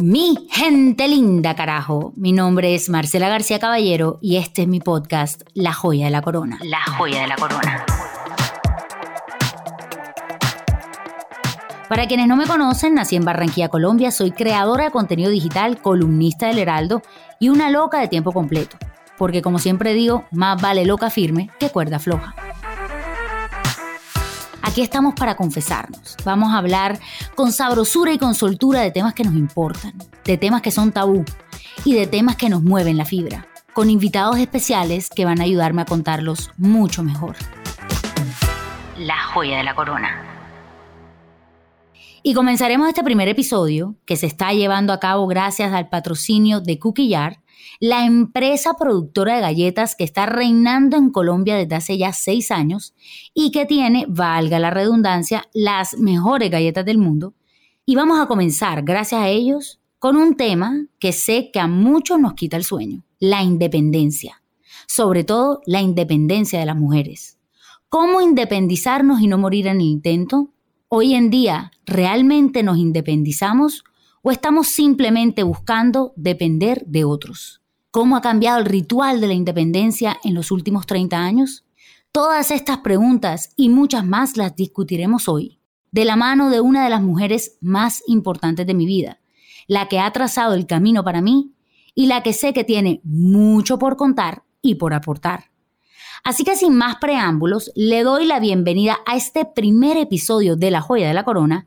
Mi gente linda, carajo. Mi nombre es Marcela García Caballero y este es mi podcast, La Joya de la Corona. La Joya de la Corona. Para quienes no me conocen, nací en Barranquilla, Colombia, soy creadora de contenido digital, columnista del Heraldo y una loca de tiempo completo. Porque como siempre digo, más vale loca firme que cuerda floja. Aquí estamos para confesarnos. Vamos a hablar con sabrosura y con soltura de temas que nos importan, de temas que son tabú y de temas que nos mueven la fibra, con invitados especiales que van a ayudarme a contarlos mucho mejor. La joya de la corona. Y comenzaremos este primer episodio, que se está llevando a cabo gracias al patrocinio de Cookie Jar, la empresa productora de galletas que está reinando en Colombia desde hace ya seis años y que tiene, valga la redundancia, las mejores galletas del mundo. Y vamos a comenzar, gracias a ellos, con un tema que sé que a muchos nos quita el sueño, la independencia. Sobre todo la independencia de las mujeres. ¿Cómo independizarnos y no morir en el intento? Hoy en día, ¿realmente nos independizamos o estamos simplemente buscando depender de otros? ¿Cómo ha cambiado el ritual de la independencia en los últimos 30 años? Todas estas preguntas y muchas más las discutiremos hoy, de la mano de una de las mujeres más importantes de mi vida, la que ha trazado el camino para mí y la que sé que tiene mucho por contar y por aportar. Así que sin más preámbulos, le doy la bienvenida a este primer episodio de La Joya de la Corona,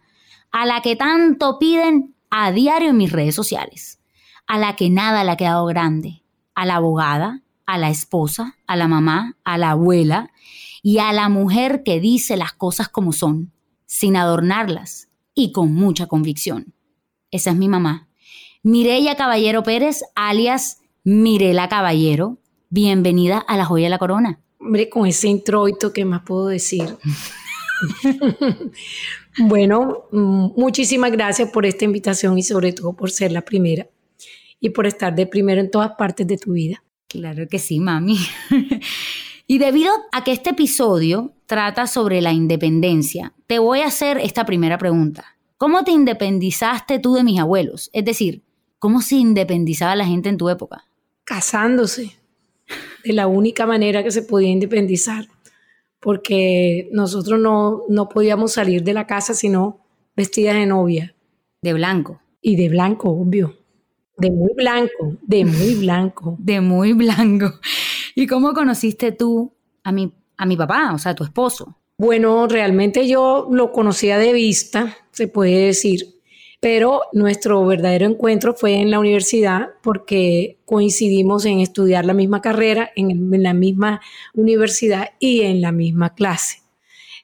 a la que tanto piden a diario en mis redes sociales, a la que nada le ha quedado grande, a la abogada, a la esposa, a la mamá, a la abuela y a la mujer que dice las cosas como son, sin adornarlas y con mucha convicción. Esa es mi mamá. Mireya Caballero Pérez, alias Mirela Caballero. Bienvenida a la joya de la corona. Hombre, con ese introito, ¿qué más puedo decir? bueno, mm, muchísimas gracias por esta invitación y sobre todo por ser la primera y por estar de primero en todas partes de tu vida. Claro que sí, mami. y debido a que este episodio trata sobre la independencia, te voy a hacer esta primera pregunta. ¿Cómo te independizaste tú de mis abuelos? Es decir, ¿cómo se independizaba la gente en tu época? Casándose, de la única manera que se podía independizar porque nosotros no, no podíamos salir de la casa sino vestidas de novia. De blanco. Y de blanco, obvio. De muy blanco, de muy blanco. de muy blanco. ¿Y cómo conociste tú a mi, a mi papá, o sea, a tu esposo? Bueno, realmente yo lo conocía de vista, se puede decir pero nuestro verdadero encuentro fue en la universidad porque coincidimos en estudiar la misma carrera, en, la misma universidad y en la misma clase.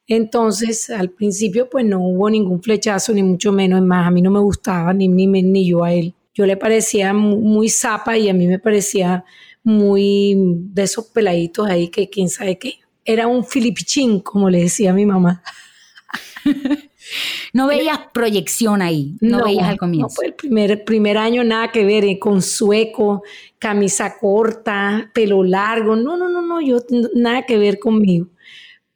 Entonces, al principio, pues no hubo ningún flechazo, ni mucho menos, más, a mí no me gustaba, ni, ni, ni yo a él. Yo le parecía muy, zapa y a mí me parecía muy de esos peladitos ahí que quién sabe qué. Era un filipichín, como le decía mi mamá. No veías proyección ahí, no, veías al comienzo. No, el primer, primer año nada que ver eh, con sueco, camisa corta, pelo largo, no, no, no, no, yo nada que ver conmigo.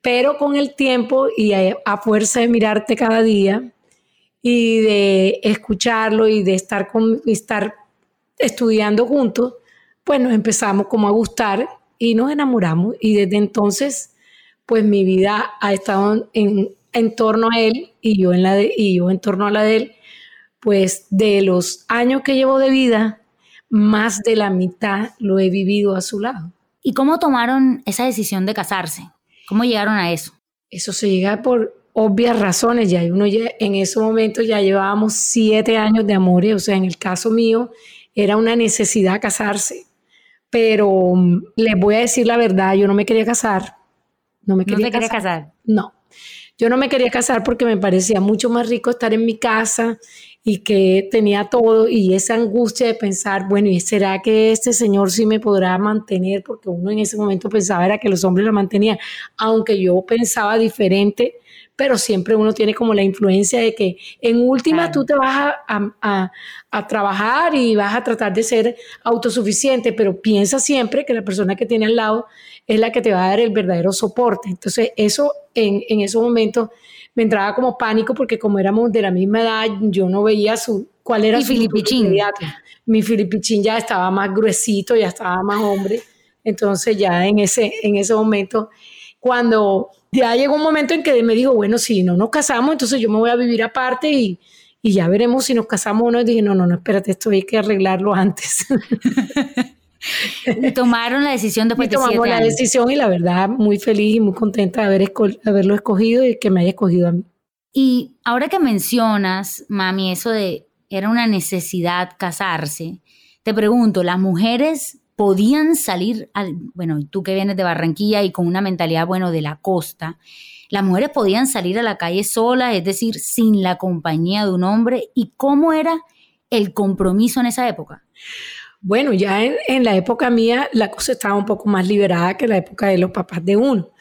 Pero con el tiempo y a, fuerza de mirarte cada día y de escucharlo y de estar, con, estar estudiando juntos, pues nos empezamos como a gustar y nos enamoramos y desde entonces pues mi vida ha estado en, en torno a él y yo en, la de, y yo en torno a la de él, pues de los años que llevo de vida, más de la mitad lo he vivido a su lado. ¿Y cómo tomaron esa decisión de casarse? ¿Cómo llegaron a eso? Eso se llega por obvias razones. Ya uno ya, en ese momento ya llevábamos siete años de amor. O sea, en el caso mío era una necesidad casarse. Pero mm, les voy a decir la verdad, yo no me quería casar. No me quería, quería casar. No. Yo no me quería casar porque me parecía mucho más rico estar en mi casa y que tenía todo y esa angustia de pensar, bueno, ¿y será que este señor sí me podrá mantener? Porque uno en ese momento pensaba era que los hombres lo mantenían, aunque yo pensaba diferente, pero siempre uno tiene como la influencia de que en última tú te vas a, a, trabajar y vas a tratar de ser autosuficiente, pero piensa siempre que la persona que tiene al lado es la que te va a dar el verdadero soporte. Entonces, eso en, en esos momentos me entraba como pánico porque como éramos de la misma edad, yo no veía su, cuál era y su Filipichín. Mi Filipichín ya estaba más gruesito, ya estaba más hombre. Entonces ya en ese, en ese momento, cuando ya llegó un momento en que me dijo, bueno, si no nos casamos, entonces yo me voy a vivir aparte y, y ya veremos si nos casamos o no. Y dije, no, no, no, espérate, esto hay que arreglarlo antes. Tomaron la decisión después y tomamos la decisión y la verdad muy feliz y muy contenta de haber haberlo escogido y que me haya escogido a mí. Y ahora que mencionas, mami, eso de era una necesidad casarse, te pregunto, ¿las mujeres podían salir, al, bueno, tú que vienes de Barranquilla y con una mentalidad, bueno, de la costa, las mujeres podían salir a la calle solas, es decir, sin la compañía de un hombre, ¿y cómo era el compromiso en esa época? Bueno, ya en, la época mía la cosa estaba un poco más liberada que la época de los papás de uno.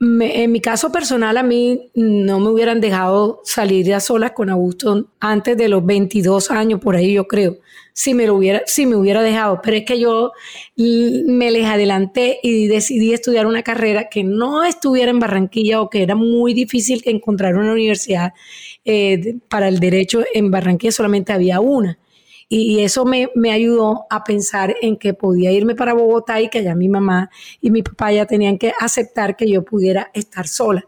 en mi caso personal, a mí no me hubieran dejado salir ya solas con Augusto antes de los 22 años, por ahí yo creo, si me, lo hubiera, si me hubiera dejado. Pero es que yo me les adelanté y decidí estudiar una carrera que no estuviera en Barranquilla o que era muy difícil encontrar una universidad eh, para el derecho en Barranquilla, solamente había una. Y eso me, me, ayudó a pensar en que podía irme para Bogotá y que allá mi mamá y mi papá ya tenían que aceptar que yo pudiera estar sola.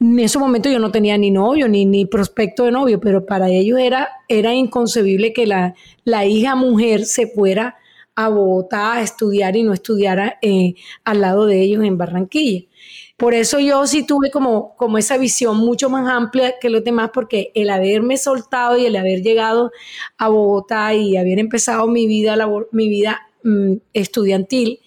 En ese momento yo no tenía ni novio ni, ni prospecto de novio, pero para ellos era, era inconcebible que la, la hija mujer se fuera a Bogotá a estudiar y no estudiara eh, al lado de ellos en Barranquilla. Por eso yo sí tuve como, como esa visión mucho más amplia que los demás, porque el haberme soltado y el haber llegado a Bogotá y haber empezado mi vida, mi vida mm, estudiantil,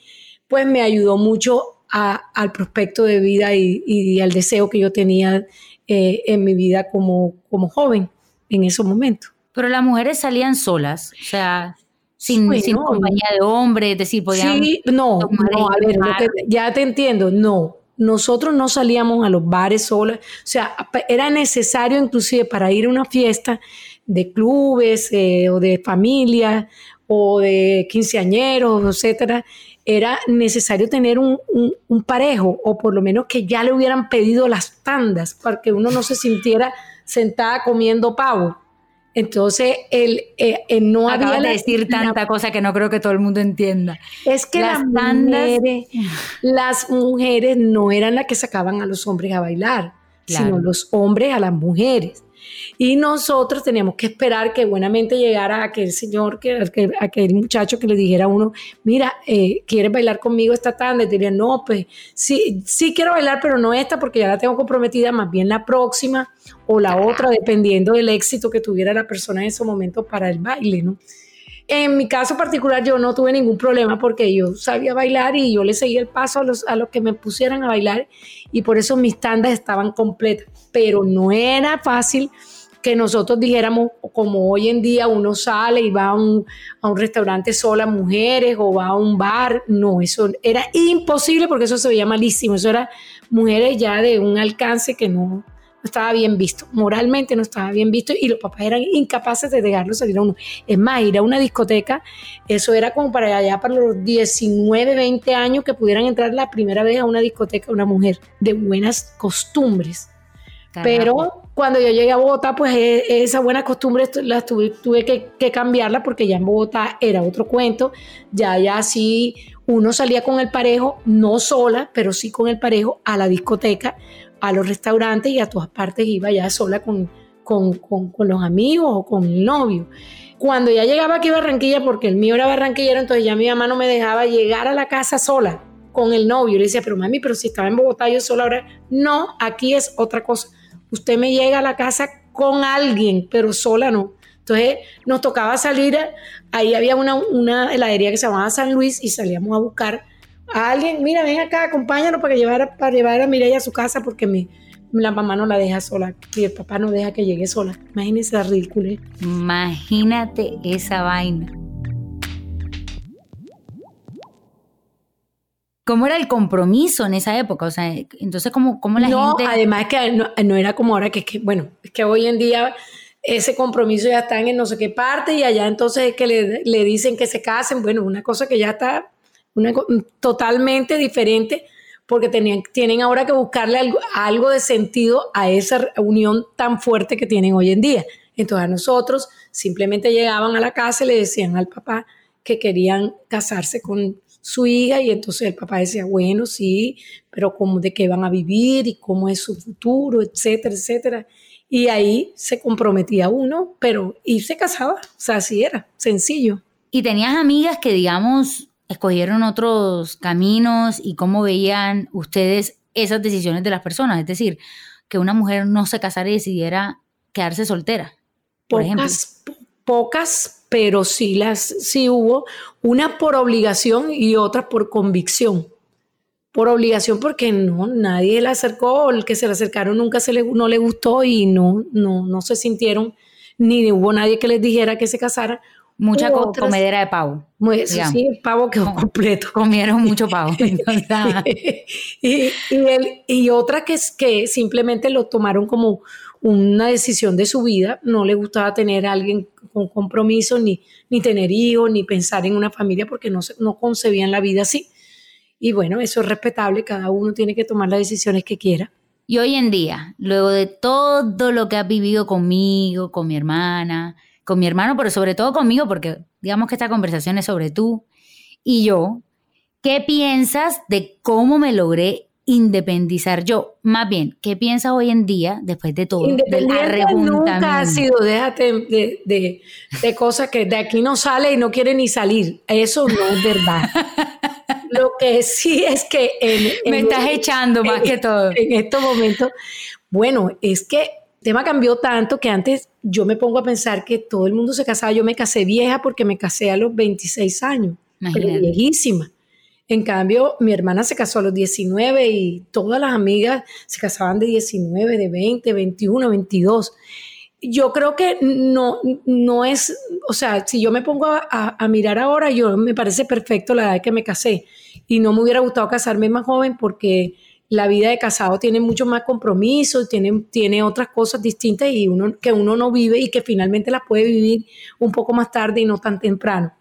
pues me ayudó mucho al prospecto de vida y, al deseo que yo tenía eh, en mi vida como, como joven en esos momentos. Pero las mujeres salían solas, o sea, sin, sin compañía de hombre, es decir, podían... Sí, no, no, a ver, ya te entiendo, no, nosotros no salíamos a los bares solas, o sea, era necesario inclusive para ir a una fiesta de clubes eh, o de familia o de quinceañeros, etcétera, era necesario tener un, un, parejo o por lo menos que ya le hubieran pedido las tandas para que uno no se sintiera sentada comiendo pavo. Entonces, el, eh, no había... de decir tanta cosa que no creo que todo el mundo entienda. Es que las, mujeres, las mujeres no eran las que sacaban a los hombres a bailar, sino los hombres a las mujeres. Y nosotros teníamos que esperar que buenamente llegara aquel señor, que, aquel, muchacho que le dijera a uno, mira, eh, ¿quieres bailar conmigo esta tarde? Y diría, no, pues sí, sí quiero bailar, pero no esta porque ya la tengo comprometida, más bien la próxima o la otra, dependiendo del éxito que tuviera la persona en ese momento para el baile, ¿no? En mi caso particular yo no tuve ningún problema porque yo sabía bailar y yo le seguía el paso a los, a los que me pusieran a bailar y por eso mis tandas estaban completas, pero no era fácil que nosotros dijéramos, como hoy en día uno sale y va a un, a un restaurante sola mujeres o va a un bar, no, eso era imposible porque eso se veía malísimo, eso era mujeres ya de un alcance que no, estaba bien visto, moralmente no estaba bien visto y los papás eran incapaces de dejarlo salir a uno. Es más, ir a una discoteca, eso era como para allá, para los 19, 20 años que pudieran entrar la primera vez a una discoteca una mujer de buenas costumbres. Pero cuando yo llegué a Bogotá, pues e, esa buena costumbre la tuve, tuve que, que, cambiarla porque ya en Bogotá era otro cuento, ya ya sí uno salía con el parejo, no sola, pero sí con el parejo a la discoteca a los restaurantes y a todas partes iba ya sola con, con, los amigos o con el novio. Cuando ya llegaba aquí a Barranquilla, porque el mío era barranquillero, entonces ya mi mamá no me dejaba llegar a la casa sola con el novio. Le decía, pero mami, pero si estaba en Bogotá yo sola ahora. No, aquí es otra cosa. Usted me llega a la casa con alguien, pero sola no. Entonces nos tocaba salir, ahí había una, heladería que se llamaba San Luis y salíamos a buscar a alguien, mira, ven acá, acompáñanos para llevar, para llevar a Mireya a su casa porque mi, la mamá no la deja sola y el papá no deja que llegue sola. Imagínese la ridícula. Imagínate esa vaina. ¿Cómo era el compromiso en esa época? O sea, entonces, ¿cómo, cómo la no, gente...? además que no, era como ahora, que que, bueno, es que hoy en día ese compromiso ya está en no sé qué parte y allá entonces es que le, le dicen que se casen. Bueno, una cosa que ya está totalmente diferente porque tenían, tienen ahora que buscarle algo, algo, de sentido a esa unión tan fuerte que tienen hoy en día. Entonces a nosotros simplemente llegaban a la casa y le decían al papá que querían casarse con su hija y entonces el papá decía, bueno, sí, pero cómo de qué van a vivir y cómo es su futuro, etcétera, etcétera. Y ahí se comprometía uno, pero y se casaba, o sea, así era, sencillo. ¿Y tenías amigas que, digamos, escogieron otros caminos y cómo veían ustedes esas decisiones de las personas? Es decir, que una mujer no se casara y decidiera quedarse soltera, por pocas, Pocas, pero sí, las, sí hubo, una por obligación y otra por convicción. Por obligación porque no, nadie la acercó, el que se le acercaron nunca se le, no le gustó y no, no, no se sintieron, ni hubo nadie que les dijera que se casara Mucha comedera de pavo. sí, el pavo quedó completo. Comieron mucho pavo. y, y, otra que, es que simplemente lo tomaron como una decisión de su vida. No le gustaba tener a alguien con compromiso, ni, ni tener hijos, ni pensar en una familia, porque no, no concebían la vida así. Y bueno, eso es respetable. Cada uno tiene que tomar las decisiones que quiera. Y hoy en día, luego de todo lo que has vivido conmigo, con mi hermana, con mi hermano, pero sobre todo conmigo, porque digamos que esta conversación es sobre tú y yo. ¿Qué piensas de cómo me logré independizar yo? Más bien, ¿qué piensas hoy en día, después de todo, Nunca ha sido, déjate de, de, cosas que de aquí no sale y no quiere ni salir. Eso no es verdad. Lo que sí es que... me estás echando más que todo. En estos momentos, bueno, es que tema cambió tanto que antes yo me pongo a pensar que todo el mundo se casaba. Yo me casé vieja porque me casé a los 26 años, pero viejísima. En cambio, mi hermana se casó a los 19 y todas las amigas se casaban de 19, de 20, 21, 22. Yo creo que no, no es, o sea, si yo me pongo a, a, mirar ahora, yo me parece perfecto la edad que me casé y no me hubiera gustado casarme más joven porque la vida de casado tiene mucho más compromiso, tiene, tiene otras cosas distintas y uno, que uno no vive y que finalmente las puede vivir un poco más tarde y no tan temprano.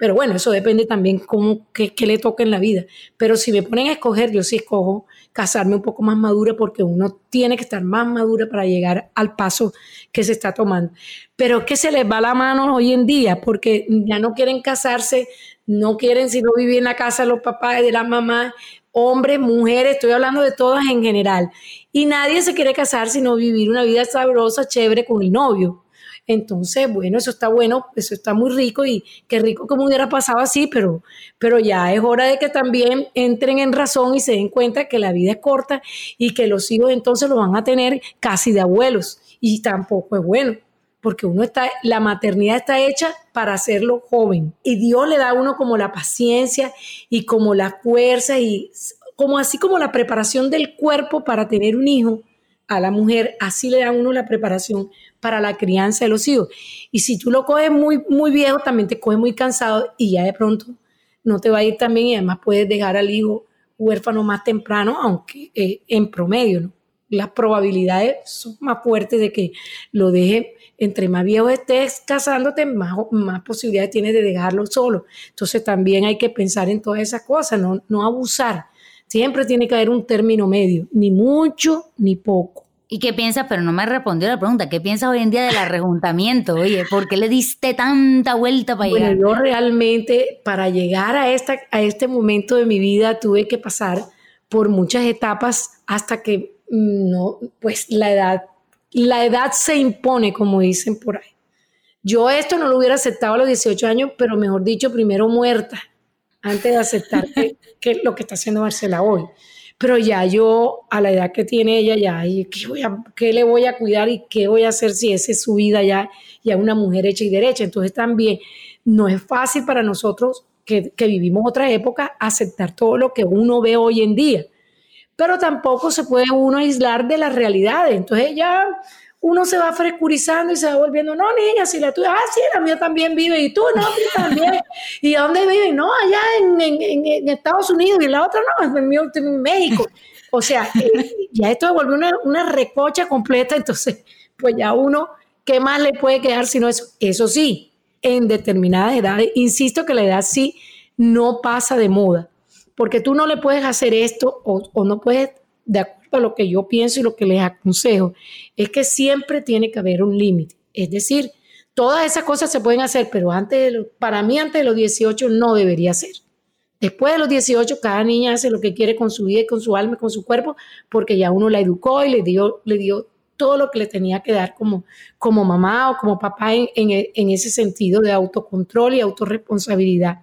Pero bueno, eso depende también cómo, qué, le toca en la vida. Pero si me ponen a escoger, yo sí escojo casarme un poco más madura porque uno tiene que estar más madura para llegar al paso que se está tomando. Pero es que se les va la mano hoy en día porque ya no quieren casarse, no quieren sino vivir en la casa de los papás de las mamás, hombres, mujeres, estoy hablando de todas en general. Y nadie se quiere casar sino vivir una vida sabrosa, chévere con el novio. Entonces, bueno, eso está bueno, eso está muy rico y qué rico me hubiera pasado así, pero, pero ya es hora de que también entren en razón y se den cuenta que la vida es corta y que los hijos entonces lo van a tener casi de abuelos y tampoco es bueno porque uno está, la maternidad está hecha para hacerlo joven. Y Dios le da a uno como la paciencia y como la fuerza y como así como la preparación del cuerpo para tener un hijo a la mujer, así le da uno la preparación para la crianza de los hijos. Y si tú lo coges muy, muy viejo, también te coges muy cansado y ya de pronto no te va a ir tan bien y además puedes dejar al hijo huérfano más temprano, aunque eh, en promedio, ¿no? Las probabilidades son más fuertes de que lo deje entre más viejo estés casándote, más, más posibilidades tienes de dejarlo solo. Entonces también hay que pensar en todas esas cosas, no, no abusar. Siempre tiene que haber un término medio, ni mucho ni poco. ¿Y qué piensas? Pero no me respondió la pregunta. ¿Qué piensas hoy en día del arrejuntamiento? Oye, ¿por qué le diste tanta vuelta para llegar? Bueno, yo realmente, para llegar a, esta, a este momento de mi vida, tuve que pasar por muchas etapas hasta que mm, no, pues la edad la edad se impone, como dicen por ahí. Yo esto no lo hubiera aceptado a los 18 años, pero mejor dicho, primero muerta, antes de aceptar que, lo que está haciendo Marcela hoy. Pero ya yo, a la edad que tiene ella, ya, ¿qué, voy a, ¿qué le voy a cuidar y qué voy a hacer si esa es su vida ya, ya una mujer hecha y derecha? Entonces también no es fácil para nosotros que, vivimos otra época aceptar todo lo que uno ve hoy en día pero tampoco se puede uno aislar de las realidades. Entonces ya uno se va frescurizando y se va volviendo, no, niña, si la tuya, ah, sí, la mía también vive, y tú, no, tú también. ¿Y dónde vive? No, allá en, Estados Unidos, y la otra no, en, en México. O sea, eh, ya esto vuelve una, una recocha completa, entonces, pues ya uno, ¿qué más le puede quedar sino eso? Eso sí, en determinadas edades, insisto que la edad sí no pasa de moda porque tú no le puedes hacer esto o, no puedes, de acuerdo lo que yo pienso y lo que les aconsejo, es que siempre tiene que haber un límite. Es decir, todas esas cosas se pueden hacer, pero antes de para mí antes de los 18 no debería ser. Después de los 18, cada niña hace lo que quiere con su vida, con su alma, con su cuerpo, porque ya uno la educó y le dio, le dio todo lo que le tenía que dar como, como mamá o como papá en, en ese sentido de autocontrol y autorresponsabilidad.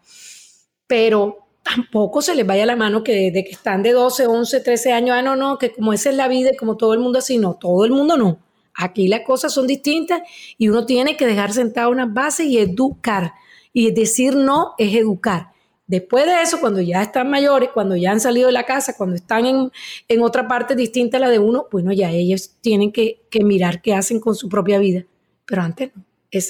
Pero tampoco se les vaya la mano que desde que están de 12, 11, 13 años, ah, no, no, que como esa es la vida y como todo el mundo así, no, todo el mundo no. Aquí las cosas son distintas y uno tiene que dejar sentado unas bases y educar. Y decir no es educar. Después de eso, cuando ya están mayores, cuando ya han salido de la casa, cuando están en, en otra parte distinta a la de uno, bueno, ya ellos tienen que, que mirar qué hacen con su propia vida. Pero antes no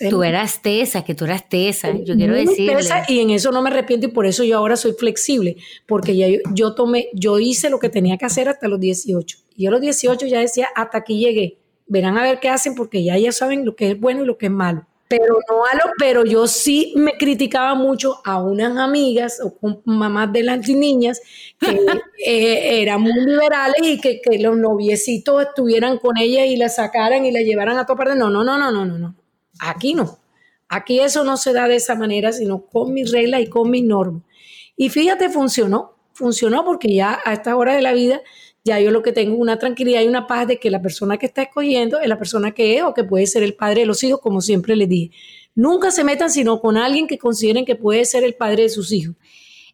tú eras tesa, que tú eras tesa, yo quiero decir. Y en eso no me arrepiento y por eso yo ahora soy flexible, porque ya yo, tomé, yo hice lo que tenía que hacer hasta los 18. Y a los 18 ya decía, hasta aquí llegué. Verán a ver qué hacen porque ya ya saben lo que es bueno y lo que es malo. Pero no a lo, pero yo sí me criticaba mucho a unas amigas o con mamás de las niñas que eh, eran muy liberales y que, que los noviecitos estuvieran con ella y la sacaran y la llevaran a toda parte. No, no, no, no, no, no, no. Aquí no. Aquí eso no se da de esa manera, sino con mis reglas y con mis normas. Y fíjate, funcionó. Funcionó porque ya a esta hora de la vida, ya yo lo que tengo una tranquilidad y una paz de que la persona que está escogiendo es la persona que es o que puede ser el padre de los hijos, como siempre les dije. Nunca se metan sino con alguien que consideren que puede ser el padre de sus hijos.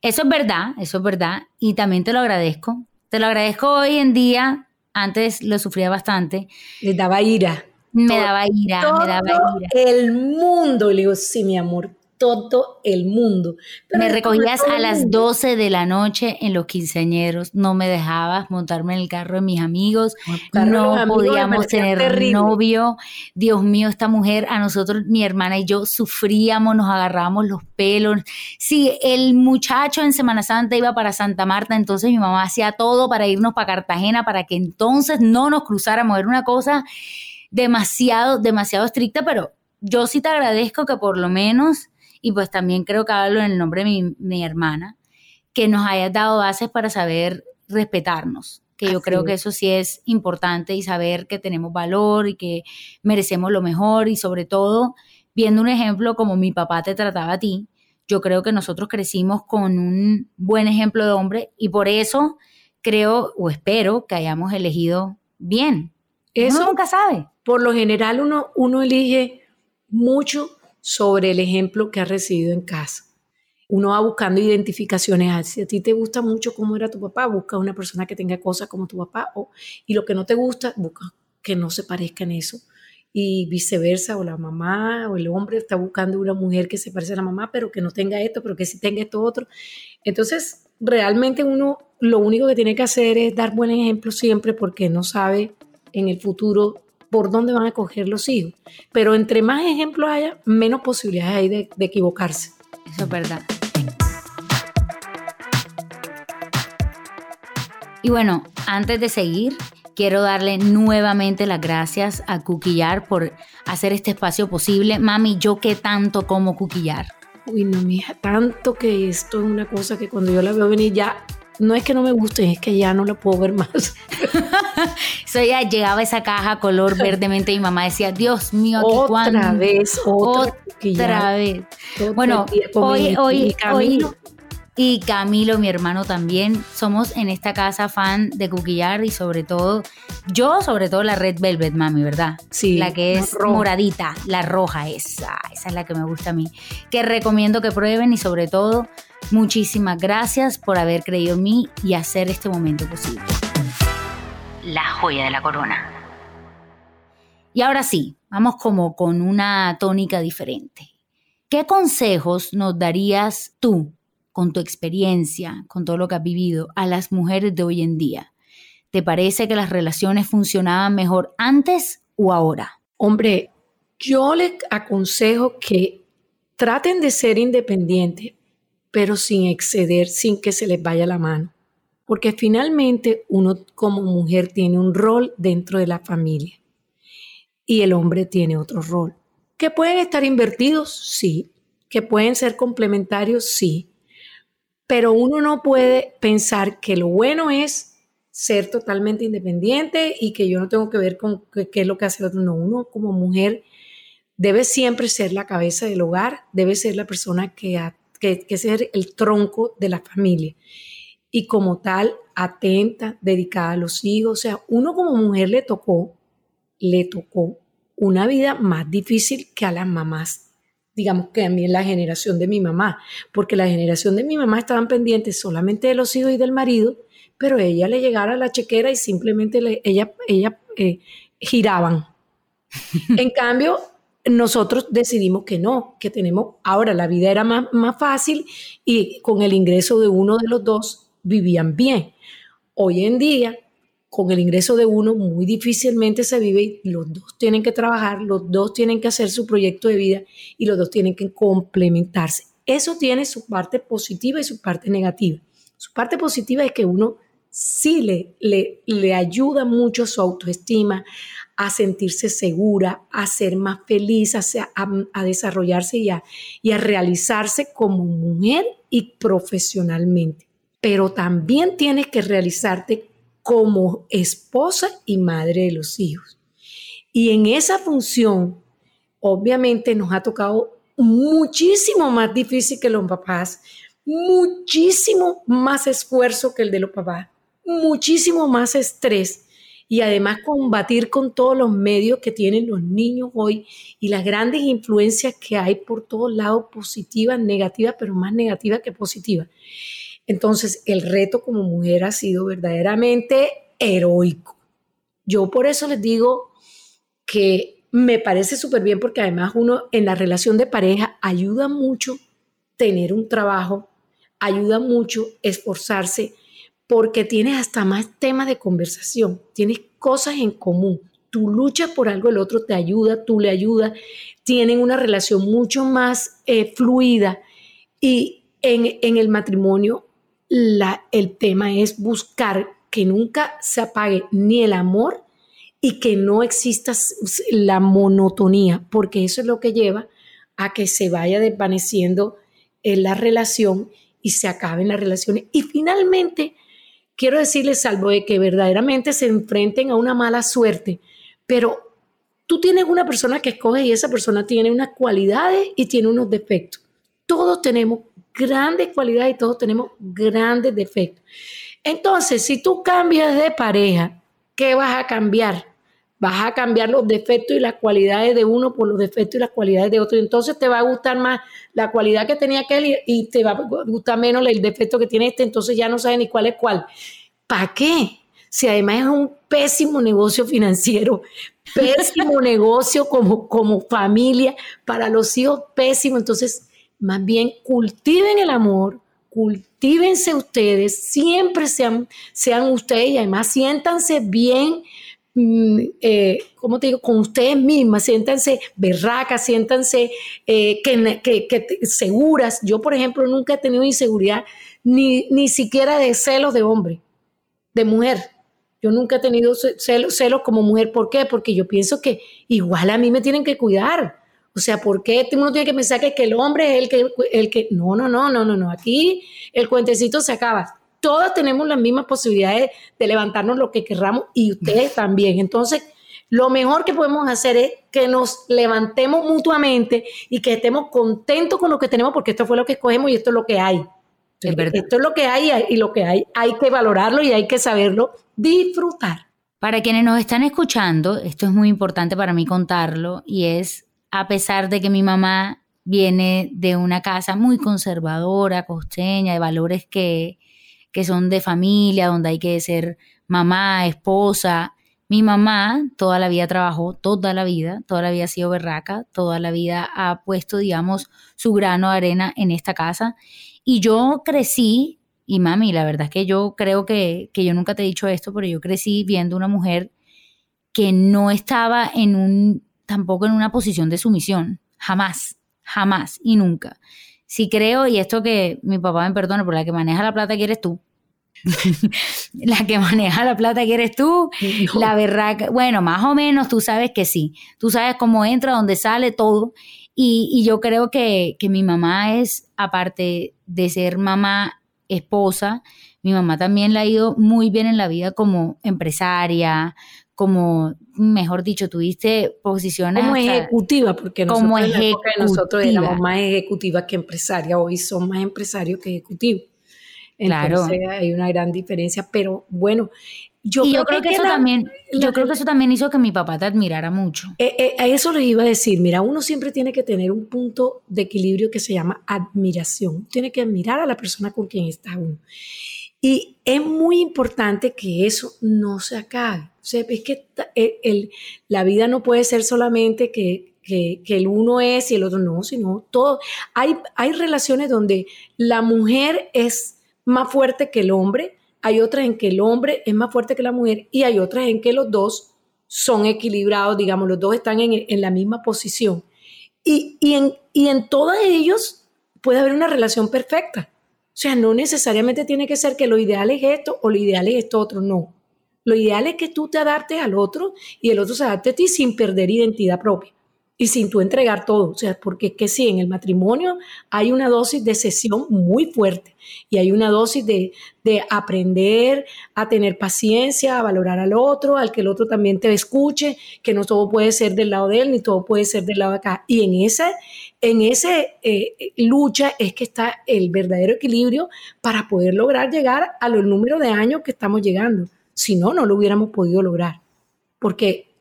Eso es verdad, eso es verdad. Y también te lo agradezco. Te lo agradezco hoy en día. Antes lo sufría bastante. Les daba ira. Me daba ira, me daba ira. El mundo, le digo, sí, mi amor, todo el mundo. me recogías a las 12 de la noche en los quinceañeros, no me dejabas montarme en el carro de mis amigos, no podíamos tener novio. Dios mío, esta mujer, a nosotros, mi hermana y yo, sufríamos, nos agarrábamos los pelos. Si el muchacho en Semana Santa iba para Santa Marta, entonces mi mamá hacía todo para irnos para Cartagena, para que entonces no nos cruzáramos. Era una cosa demasiado, demasiado estricta, pero yo sí te agradezco que por lo menos, y pues también creo que hablo en el nombre de mi, hermana, que nos hayas dado bases para saber respetarnos, que yo creo que eso sí es importante y saber que tenemos valor y que merecemos lo mejor y sobre todo viendo un ejemplo como mi papá te trataba a ti, yo creo que nosotros crecimos con un buen ejemplo de hombre y por eso creo o espero que hayamos elegido bien. Eso nunca sabe por lo general uno, uno elige mucho sobre el ejemplo que ha recibido en casa. Uno va buscando identificaciones. Ah, si a ti te gusta mucho cómo era tu papá, busca una persona que tenga cosas como tu papá. O, y lo que no te gusta, busca que no se parezca en eso. Y viceversa, o la mamá o el hombre está buscando una mujer que se parece a la mamá, pero que no tenga esto, pero que sí tenga esto otro. Entonces, realmente uno lo único que tiene que hacer es dar buen ejemplo siempre porque no sabe en el futuro por dónde van a coger los hijos. Pero entre más ejemplos haya, menos posibilidades hay de, equivocarse. Eso es verdad. Y bueno, antes de seguir, quiero darle nuevamente las gracias a Cuquillar por hacer este espacio posible. Mami, yo qué tanto como Cuquillar. Uy, no, mija, tanto que esto es una cosa que cuando yo la veo venir ya no es que no me guste, es que ya no lo puedo ver más. so ya llegaba esa caja color verdemente y mi mamá decía, Dios mío, aquí otra vez, otra, otra vez. Bueno, hoy, hoy, hoy, y Camilo, mi hermano también, somos en esta casa fan de Cuquillar y sobre todo, yo sobre todo la Red Velvet, mami, ¿verdad? Sí. La que es moradita, la roja, esa, esa es la que me gusta a mí. Que recomiendo que prueben y sobre todo, muchísimas gracias por haber creído en mí y hacer este momento posible. La joya de la corona. Y ahora sí, vamos como con una tónica diferente. ¿Qué consejos nos darías tú con tu experiencia, con todo lo que has vivido, a las mujeres de hoy en día? ¿Te parece que las relaciones funcionaban mejor antes o ahora? Hombre, yo les aconsejo que traten de ser independientes, pero sin exceder, sin que se les vaya la mano. Porque finalmente uno como mujer tiene un rol dentro de la familia y el hombre tiene otro rol. ¿Que pueden estar invertidos? Sí. ¿Que pueden ser complementarios? Sí pero uno no puede pensar que lo bueno es ser totalmente independiente y que yo no tengo que ver con qué, es lo que hace el otro. No, uno como mujer debe siempre ser la cabeza del hogar, debe ser la persona que, que, que ser el tronco de la familia. Y como tal, atenta, dedicada a los hijos. O sea, uno como mujer le tocó, le tocó una vida más difícil que a las mamás. Digamos que a mí en la generación de mi mamá, porque la generación de mi mamá estaban pendientes solamente de los hijos y del marido, pero ella le llegara a la chequera y simplemente ella, ella eh, giraban. en cambio, nosotros decidimos que no, que tenemos, ahora la vida era más, más fácil y con el ingreso de uno de los dos vivían bien. Hoy en día, con el ingreso de uno, muy difícilmente se vive y los dos tienen que trabajar, los dos tienen que hacer su proyecto de vida y los dos tienen que complementarse. Eso tiene su parte positiva y su parte negativa. Su parte positiva es que uno sí le, le, le ayuda mucho su autoestima, a sentirse segura, a ser más feliz, a, desarrollarse y a, y a realizarse como mujer y profesionalmente. Pero también tienes que realizarte como esposa y madre de los hijos. Y en esa función, obviamente nos ha tocado muchísimo más difícil que los papás, muchísimo más esfuerzo que el de los papás, muchísimo más estrés y además combatir con todos los medios que tienen los niños hoy y las grandes influencias que hay por todos lados, positivas, negativas, pero más negativas que positivas. Entonces, el reto como mujer ha sido verdaderamente heroico. Yo por eso les digo que me parece súper bien porque además uno en la relación de pareja ayuda mucho tener un trabajo, ayuda mucho esforzarse porque tienes hasta más temas de conversación, tienes cosas en común. Tú luchas por algo, el otro te ayuda, tú le ayudas, tienen una relación mucho más eh, fluida y en, en el matrimonio la, el tema es buscar que nunca se apague ni el amor y que no exista la monotonía, porque eso es lo que lleva a que se vaya desvaneciendo en la relación y se acaben las relaciones. Y finalmente, quiero decirles, salvo de que verdaderamente se enfrenten a una mala suerte, pero tú tienes una persona que escoge y esa persona tiene unas cualidades y tiene unos defectos. Todos tenemos grandes cualidades y todos tenemos grandes defectos. Entonces, si tú cambias de pareja, ¿qué vas a cambiar? Vas a cambiar los defectos y las cualidades de uno por los defectos y las cualidades de otro. Entonces te va a gustar más la cualidad que tenía aquel y te va a gustar menos el defecto que tiene este. Entonces ya no sabes ni cuál es cuál. ¿Para qué? Si además es un pésimo negocio financiero, pésimo negocio como, como familia, para los hijos pésimo. Entonces, más bien cultiven el amor, cultívense ustedes, siempre sean, sean ustedes y además siéntanse bien, mm, eh, como te digo, con ustedes mismas, siéntanse berracas, siéntanse eh, que, seguras. Yo, por ejemplo, nunca he tenido inseguridad ni, ni siquiera de celos de hombre, de mujer. Yo nunca he tenido celos como mujer. ¿Por qué? Porque yo pienso que igual a mí me tienen que cuidar. O sea, ¿por qué uno tiene que pensar que, el hombre es el que, el que... No, no, no, no, no, no. Aquí el cuentecito se acaba. Todos tenemos las mismas posibilidades de levantarnos lo que querramos y ustedes también. Entonces, lo mejor que podemos hacer es que nos levantemos mutuamente y que estemos contentos con lo que tenemos porque esto fue lo que escogemos y esto es lo que hay. esto es lo que hay y lo que hay hay que valorarlo y hay que saberlo disfrutar. Para quienes nos están escuchando, esto es muy importante para mí contarlo y es a pesar de que mi mamá viene de una casa muy conservadora, costeña, de valores que, que son de familia, donde hay que ser mamá, esposa. Mi mamá toda la vida trabajó, toda la vida, toda la vida ha sido berraca, toda la vida ha puesto, digamos, su grano de arena en esta casa. Y yo crecí, y mami, la verdad es que yo creo que, que yo nunca te he dicho esto, pero yo crecí viendo una mujer que no estaba en un tampoco en una posición de sumisión, jamás, jamás y nunca. Si creo, y esto que mi papá me perdone, por la que maneja la plata quieres tú. la que maneja la plata quieres tú, la verdad, bueno, más o menos tú sabes que sí, tú sabes cómo entra, dónde sale todo. Y, y yo creo que, que mi mamá es, aparte de ser mamá, esposa, mi mamá también la ha ido muy bien en la vida como empresaria, como, mejor dicho, tuviste posiciones... Como ejecutiva, porque nosotros, como ejecutiva. nosotros éramos más ejecutivas que empresarias, hoy son más empresarios que ejecutivos. Entonces claro. hay una gran diferencia, pero bueno, yo, creo, que, eso también, yo creo que eso también hizo que mi papá te admirara mucho. Eh, eh, a eso les iba a decir, mira, uno siempre tiene que tener un punto de equilibrio que se llama admiración. Tiene que admirar a la persona con quien está uno. Y es muy importante que eso no se acabe. O sea, es que eh, el, la vida no puede ser solamente que, que, el uno es y el otro no, sino todo. Hay, hay relaciones donde la mujer es más fuerte que el hombre, hay otras en que el hombre es más fuerte que la mujer y hay otras en que los dos son equilibrados, digamos, los dos están en, en la misma posición. Y, y, en, y en todos ellos puede haber una relación perfecta. O sea, no necesariamente tiene que ser que lo ideal es esto o lo ideal es esto otro, no. Lo ideal es que tú te adaptes al otro y el otro se adapte a ti sin perder identidad propia y sin tú entregar todo. O sea, porque es que sí, en el matrimonio hay una dosis de sesión muy fuerte y hay una dosis de, de, aprender a tener paciencia, a valorar al otro, al que el otro también te escuche, que no todo puede ser del lado de él ni todo puede ser del lado de acá. Y en esa en ese eh, lucha es que está el verdadero equilibrio para poder lograr llegar a los números de años que estamos llegando. Si no, no lo hubiéramos podido lograr. Porque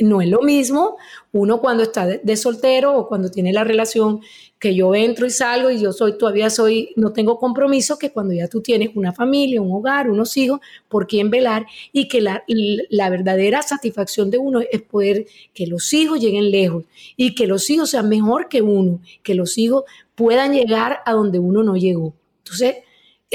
no es lo mismo uno cuando está de, soltero o cuando tiene la relación que yo entro y salgo y yo soy todavía soy no tengo compromiso que cuando ya tú tienes una familia, un hogar, unos hijos por quien velar y que la, la verdadera satisfacción de uno es poder que los hijos lleguen lejos y que los hijos sean mejor que uno, que los hijos puedan llegar a donde uno no llegó. Entonces,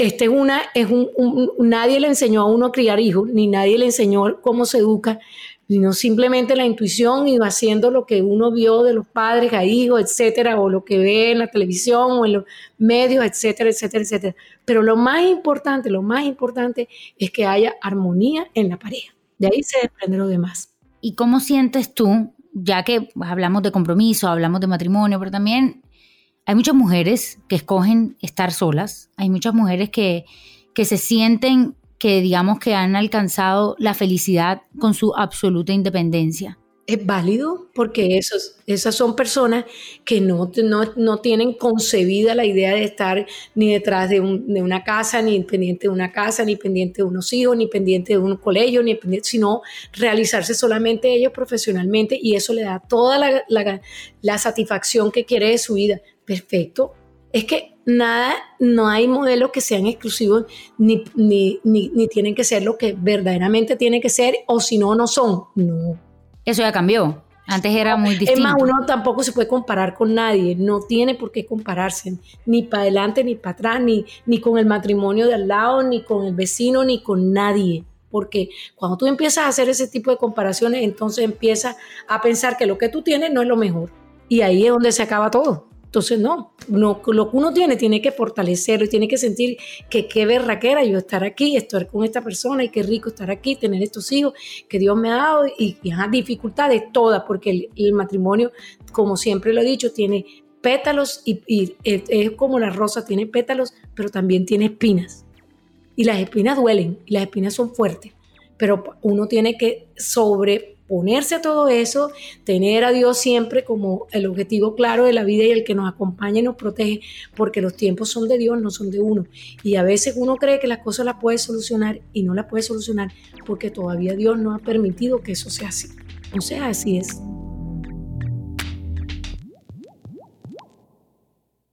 este es una, es un, nadie le enseñó a uno a criar hijos, ni nadie le enseñó cómo se educa, sino simplemente la intuición y haciendo lo que uno vio de los padres a hijos, etcétera, o lo que ve en la televisión o en los medios, etcétera, etcétera, etcétera. Pero lo más importante, lo más importante es que haya armonía en la pareja. De ahí se desprende lo demás. ¿Y cómo sientes tú, ya que hablamos de compromiso, hablamos de matrimonio, pero también hay muchas mujeres que escogen estar solas, hay muchas mujeres que, que se sienten que digamos que han alcanzado la felicidad con su absoluta independencia. Es válido porque esos, esas son personas que no, no, tienen concebida la idea de estar ni detrás de, una casa, ni pendiente de una casa, ni pendiente de unos hijos, ni pendiente de un colegio, ni sino realizarse solamente ellos profesionalmente y eso le da toda la, la satisfacción que quiere de su vida. Perfecto. Es que nada, no hay modelos que sean exclusivos ni, ni, ni, tienen que ser lo que verdaderamente tienen que ser o si no, no son. No. Eso ya cambió. Antes era muy distinto. Es más, uno tampoco se puede comparar con nadie, no tiene por qué compararse, ni para adelante, ni para atrás, ni, ni con el matrimonio de al lado, ni con el vecino, ni con nadie. Porque cuando tú empiezas a hacer ese tipo de comparaciones, entonces empiezas a pensar que lo que tú tienes no es lo mejor. Y ahí es donde se acaba todo. Entonces, no, no, lo que uno tiene tiene que fortalecerlo y tiene que sentir que qué berraquera yo estar aquí, estar con esta persona y qué rico estar aquí, tener estos hijos que Dios me ha dado y, y dificultades todas, porque el, matrimonio, como siempre lo he dicho, tiene pétalos y, y es como la rosa, tiene pétalos, pero también tiene espinas. Y las espinas duelen y las espinas son fuertes, pero uno tiene que sobre ponerse a todo eso, tener a Dios siempre como el objetivo claro de la vida y el que nos acompaña y nos protege, porque los tiempos son de Dios, no son de uno. Y a veces uno cree que las cosas las puede solucionar y no las puede solucionar porque todavía Dios no ha permitido que eso sea así. O sea, así es.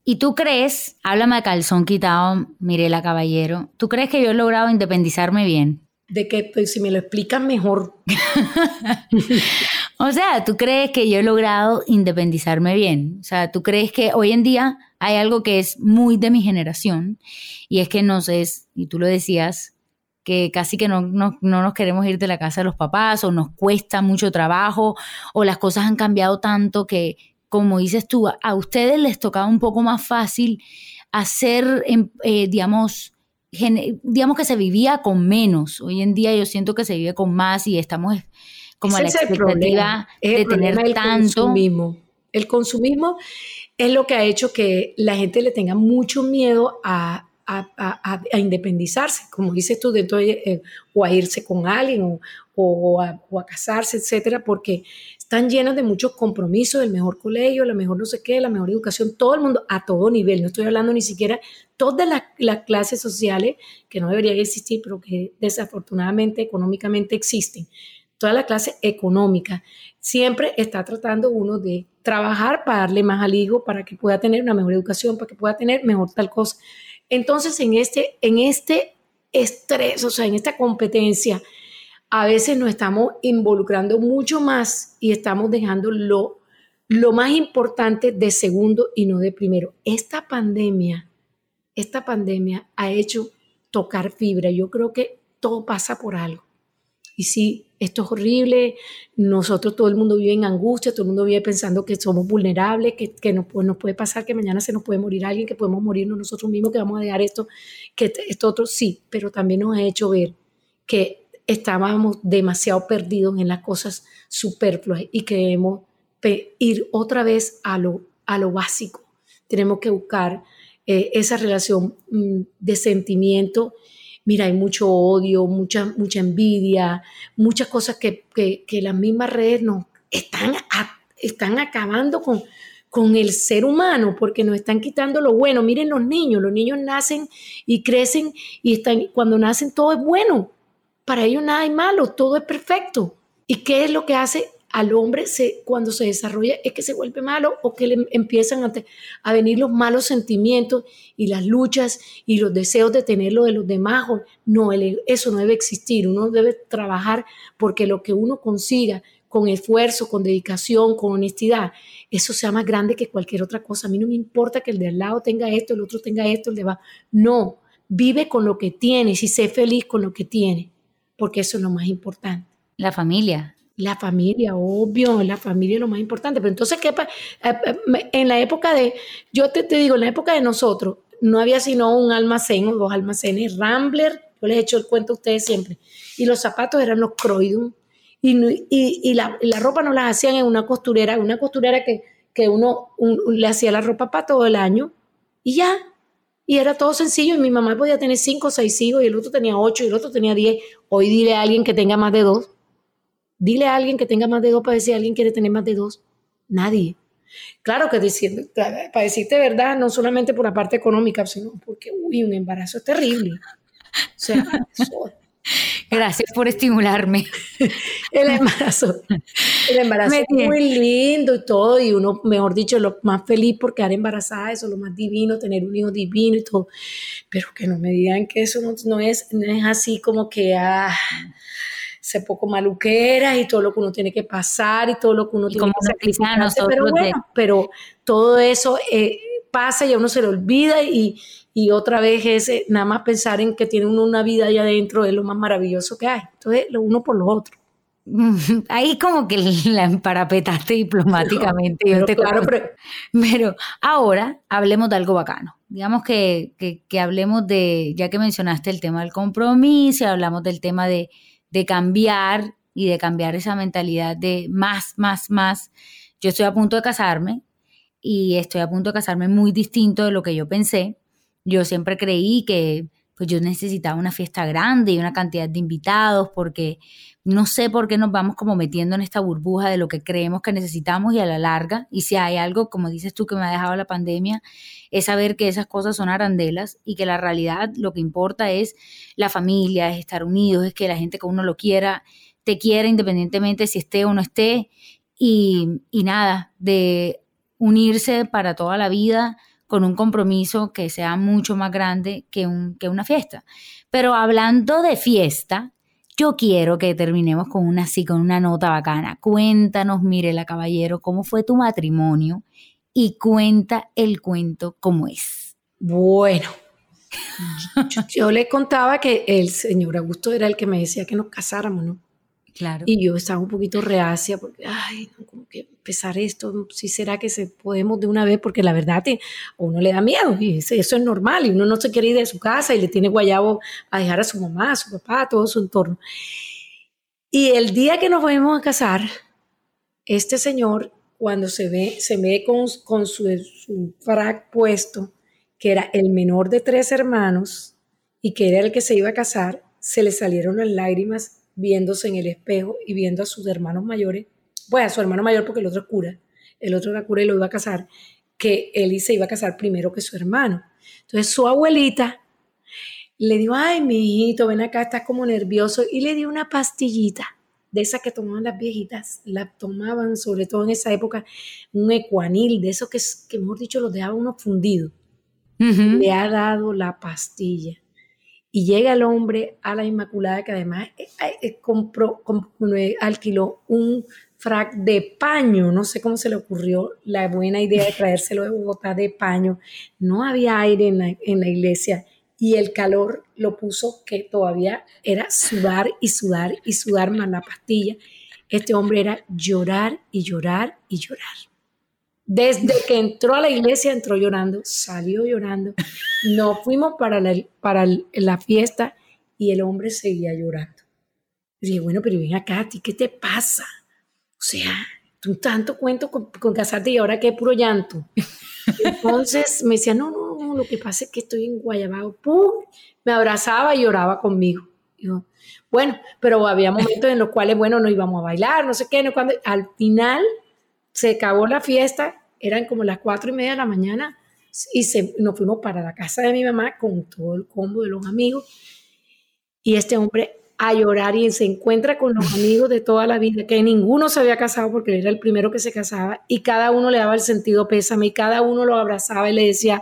¿Y tú crees, háblame de calzón quitado, Mirela Caballero, ¿tú crees que yo he logrado independizarme bien? De que pues, si me lo explican mejor. o sea, ¿tú crees que yo he logrado independizarme bien? O sea, ¿tú crees que hoy en día hay algo que es muy de mi generación y es que nos es, y tú lo decías, que casi que no, no, no, nos queremos ir de la casa de los papás o nos cuesta mucho trabajo o las cosas han cambiado tanto que, como dices tú, a ustedes les tocaba un poco más fácil hacer, em, eh, digamos, digamos que se vivía con menos. Hoy en día yo siento que se vive con más y estamos como a la expectativa de tener tanto. Consumismo. El consumismo es lo que ha hecho que la gente le tenga mucho miedo a, a, independizarse, como dices tú, de, eh, o a irse con alguien o, o a, o a casarse, etcétera, porque están llenos de muchos compromisos, el mejor colegio, la mejor no sé qué, la mejor educación, todo el mundo a todo nivel, no estoy hablando ni siquiera todas las, las clases sociales que no deberían existir, pero que desafortunadamente económicamente existen, toda la clase económica, siempre está tratando uno de trabajar para darle más al hijo, para que pueda tener una mejor educación, para que pueda tener mejor tal cosa. Entonces, en este, en este estrés, o sea, en esta competencia, a veces nos estamos involucrando mucho más y estamos dejando lo, más importante de segundo y no de primero. Esta pandemia, esta pandemia ha hecho tocar fibra. Yo creo que todo pasa por algo. Y sí, esto es horrible, nosotros todo el mundo vive en angustia, todo el mundo vive pensando que somos vulnerables, que, que nos, nos, puede pasar, que mañana se nos puede morir alguien, que podemos morirnos nosotros mismos, que vamos a dejar esto, que esto otro, sí, pero también nos ha hecho ver que estábamos demasiado perdidos en las cosas superfluas y queremos ir otra vez a lo, a lo básico. Tenemos que buscar eh, esa relación mm, de sentimiento. Mira, hay mucho odio, mucha, mucha envidia, muchas cosas que, que, que las mismas redes nos están, están acabando con, con el ser humano porque nos están quitando lo bueno. Miren los niños, los niños nacen y crecen y están, cuando nacen todo es bueno para ellos nada es malo, todo es perfecto. ¿Y qué es lo que hace al hombre cuando se desarrolla? Es que se vuelve malo o que le empiezan a, a venir los malos sentimientos y las luchas y los deseos de tener lo de los demás. No, eso no debe existir. Uno debe trabajar porque lo que uno consiga con esfuerzo, con dedicación, con honestidad, eso sea más grande que cualquier otra cosa. A mí no me importa que el de al lado tenga esto, el otro tenga esto, el de abajo. No, vive con lo que tienes y sé feliz con lo que tienes porque eso es lo más importante. La familia. La familia, obvio, la familia es lo más importante. Pero entonces, ¿qué pasa? Eh, eh, en la época de, yo te, te, digo, en la época de nosotros, no había sino un almacén o dos almacenes, Rambler, yo les he hecho el cuento a ustedes siempre, y los zapatos eran los Croydon, y, y, y, la, la, ropa no las hacían en una costurera, una costurera que, que uno le hacía la ropa para todo el año, y ya, y era todo sencillo y mi mamá podía tener cinco o seis hijos y el otro tenía ocho y el otro tenía diez. Hoy dile a alguien que tenga más de dos. Dile a alguien que tenga más de dos para decir alguien quiere tener más de dos. Nadie. Claro que diciendo, para decirte verdad, no solamente por la parte económica, sino porque, uy, un embarazo es terrible. O sea, eso, Gracias por estimularme. el embarazo. El embarazo es muy lindo y todo, y uno, mejor dicho, lo más feliz por quedar embarazada, eso es lo más divino, tener un hijo divino y todo. Pero que no me digan que eso no, es, no es así como que, ah, se poco maluquera y todo lo que uno tiene que pasar y todo lo que uno tiene que sacrificar. Pero bueno, pero todo eso eh, pasa y a uno se le olvida y, y otra vez es eh, nada más pensar en que tiene uno una vida allá adentro es lo más maravilloso que hay. Entonces, lo uno por lo otro. Ahí como que la emparapetaste diplomáticamente. pero, claro, pero... ahora hablemos de algo bacano. Digamos que, que, hablemos de, ya que mencionaste el tema del compromiso, hablamos del tema de, de cambiar y de cambiar esa mentalidad de más, más, más. Yo estoy a punto de casarme y estoy a punto de casarme muy distinto de lo que yo pensé. Yo siempre creí que pues yo necesitaba una fiesta grande y una cantidad de invitados porque no sé por qué nos vamos como metiendo en esta burbuja de lo que creemos que necesitamos y a la larga, y si hay algo, como dices tú, que me ha dejado la pandemia, es saber que esas cosas son arandelas y que la realidad lo que importa es la familia, es estar unidos, es que la gente que uno lo quiera, te quiera independientemente si esté o no esté, y, y nada, de unirse para toda la vida con un compromiso que sea mucho más grande que, un, que una fiesta. Pero hablando de fiesta, yo quiero que terminemos con una así, con una nota bacana. Cuéntanos, Mirela Caballero, cómo fue tu matrimonio y cuenta el cuento cómo es. Bueno, yo, yo, le contaba que el señor Augusto era el que me decía que nos casáramos, ¿no? Y yo estaba un poquito reacia porque, ay, no, como que empezar esto, si será que se podemos de una vez, porque la verdad a uno le da miedo y eso es normal y uno no se quiere ir de su casa y le tiene guayabo a dejar a su mamá, a su papá, a todo su entorno. Y el día que nos fuimos a casar, este señor, cuando se ve, se ve con, con su, su frac puesto, que era el menor de tres hermanos y que era el que se iba a casar, se le salieron las lágrimas viéndose en el espejo y viendo a sus hermanos mayores, pues a su hermano mayor porque el otro es cura, el otro era cura y lo iba a casar, que él se iba a casar primero que su hermano. Entonces su abuelita le dijo, ay, mi hijito, ven acá, estás como nervioso, y le dio una pastillita de esas que tomaban las viejitas, la tomaban sobre todo en esa época, un ecuanil, de esos que, que mejor dicho, los dejaba uno fundido. Le ha dado la pastilla. Y llega el hombre a la Inmaculada, que además eh, eh, compró, alquiló un frac de paño, no sé cómo se le ocurrió la buena idea de traérselo de Bogotá de paño. No había aire en la, en la iglesia y el calor lo puso que todavía era sudar y sudar y sudar más la pastilla. Este hombre era llorar y llorar y llorar. Desde que entró a la iglesia entró llorando, salió llorando. Nos fuimos para la, para la fiesta y el hombre seguía llorando. Y dije, bueno, pero ven acá, ¿a ti qué te pasa? O sea, tú tanto cuento con, con casarte y ahora que puro llanto. Entonces me decía, no, no, lo que pasa es que estoy en Guayabao. ¡Pum! Me abrazaba y lloraba conmigo. Yo, bueno, pero había momentos en los cuales, bueno, no íbamos a bailar, no sé qué, no, cuando, al final se acabó la fiesta, eran como las cuatro y media de la mañana y se, nos fuimos para la casa de mi mamá con todo el combo de los amigos. Y este hombre a llorar y se encuentra con los amigos de toda la vida, que ninguno se había casado porque él era el primero que se casaba y cada uno le daba el sentido pésame y cada uno lo abrazaba y le decía,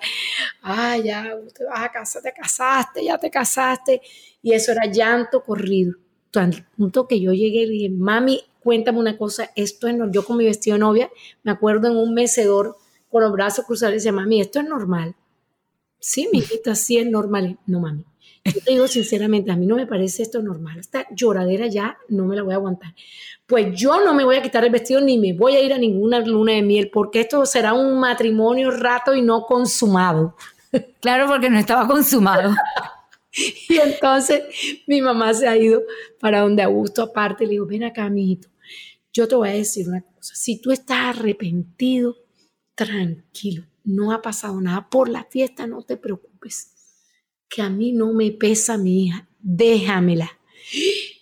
ah, ya, te vas a casar, te casaste, ya te casaste. Y eso era llanto corrido. Al punto que yo llegué y dije, mami, cuéntame una cosa, esto es yo con mi vestido de novia, me acuerdo en un mecedor con los brazos cruzados y decía, mami, esto es normal. Sí, mi hijita, sí es normal. No, mami, yo te digo sinceramente, a mí no me parece esto normal. Esta lloradera ya no me la voy a aguantar. Pues yo no me voy a quitar el vestido ni me voy a ir a ninguna luna de miel porque esto será un matrimonio rato y no consumado. Claro, porque no estaba consumado. y entonces mi mamá se ha ido para donde Augusto aparte le digo, ven acá, amiguito, yo te voy a decir una cosa. Si tú estás arrepentido, tranquilo, no ha pasado nada. Por la fiesta no te preocupes que a mí no me pesa mi hija, déjamela.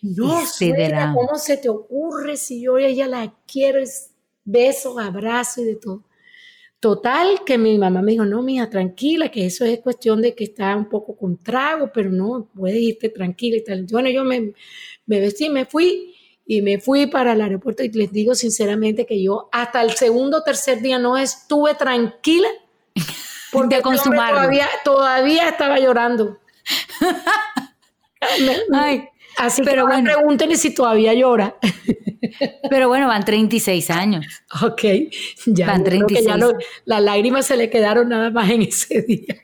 No, suegra, ¿cómo se te ocurre si yo a ella la quiero? Es besos, abrazos y de todo. Total, que mi mamá me dijo, no, mija, tranquila, que eso es cuestión de que está un poco con trago, pero no, puedes irte tranquila y tal. Bueno, yo me, me vestí, me fui y me fui para el aeropuerto y les digo sinceramente que yo hasta el segundo o tercer día no estuve tranquila porque todavía, todavía estaba llorando. Así pero que bueno, pregúntenle si todavía llora. pero bueno, van 36 años. Ok, ya. Van 36. Ya las lágrimas se le quedaron nada más en ese día.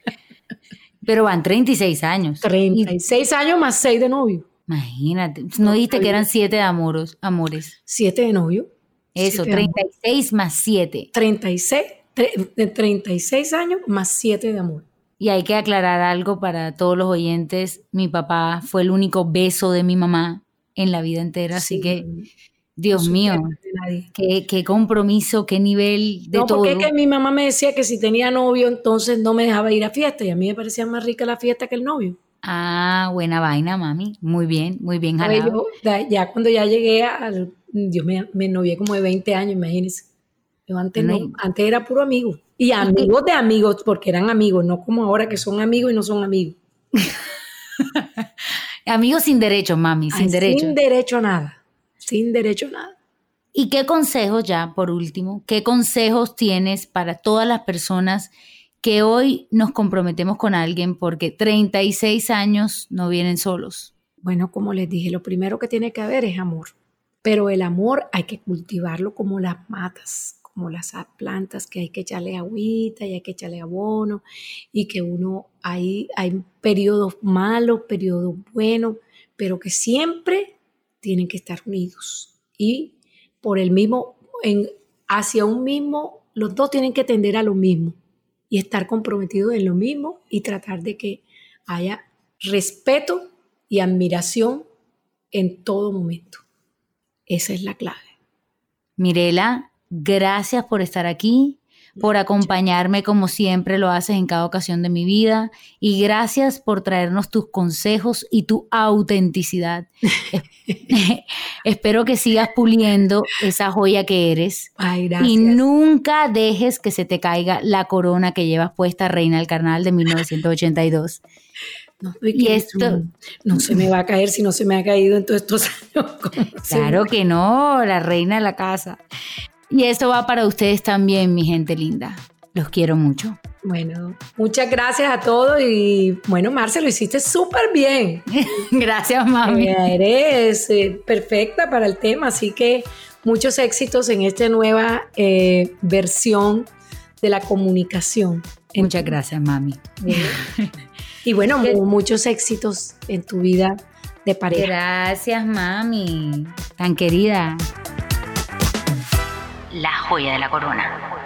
Pero van 36 años. 36 años más 6 de novio. Imagínate, no dijiste que eran 7 de amoros, amores. 7 de novio. Eso, 36 más 7. 36 de 36 años más 7 de amor. Y hay que aclarar algo para todos los oyentes. Mi papá fue el único beso de mi mamá en la vida entera, así que, Dios mío, qué, qué, compromiso, qué nivel de no, todo. Porque que mi mamá me decía que si tenía novio, entonces no me dejaba ir a fiesta, y a mí me parecía más rica la fiesta que el novio. Ah, buena vaina, mami. Muy bien, muy bien jalado. ya cuando ya llegué al, Dios me, me novié como de 20 años, imagínense antes, no, antes era puro amigo. Y amigos de amigos, porque eran amigos, no como ahora que son amigos y no son amigos. amigos sin derecho, mami, sin derecho. Sin derecho a nada, sin derecho a nada. ¿Y qué consejos ya, por último, qué consejos tienes para todas las personas que hoy nos comprometemos con alguien porque 36 años no vienen solos? Bueno, como les dije, lo primero que tiene que haber es amor, pero el amor hay que cultivarlo como las matas, como las plantas que hay que echarle agüita y hay que echarle abono y que uno hay, hay periodos malos, periodos buenos, pero que siempre tienen que estar unidos y por el mismo, en, hacia un mismo, los dos tienen que tender a lo mismo y estar comprometidos en lo mismo y tratar de que haya respeto y admiración en todo momento. Esa es la clave. Mirela, Gracias por estar aquí, por acompañarme como siempre lo haces en cada ocasión de mi vida y gracias por traernos tus consejos y tu autenticidad. Espero que sigas puliendo esa joya que eres Ay, gracias. y nunca dejes que se te caiga la corona que llevas puesta Reina del Carnaval de 1982. No, Y esto- no se me va a caer si no se me ha caído en todos estos años. ¿Cómo se Claro que no, la reina de la casa. Y esto va para ustedes también, mi gente linda. Los quiero mucho. Bueno, muchas gracias a todos y bueno, Marce, lo hiciste súper bien. Gracias, mami. Eres eh, perfecta para el tema, así que muchos éxitos en esta nueva eh, versión de la comunicación. Muchas gracias, mami. Y bueno, mu- muchos éxitos en tu vida de pareja. Gracias, mami. Tan querida. La joya de la corona.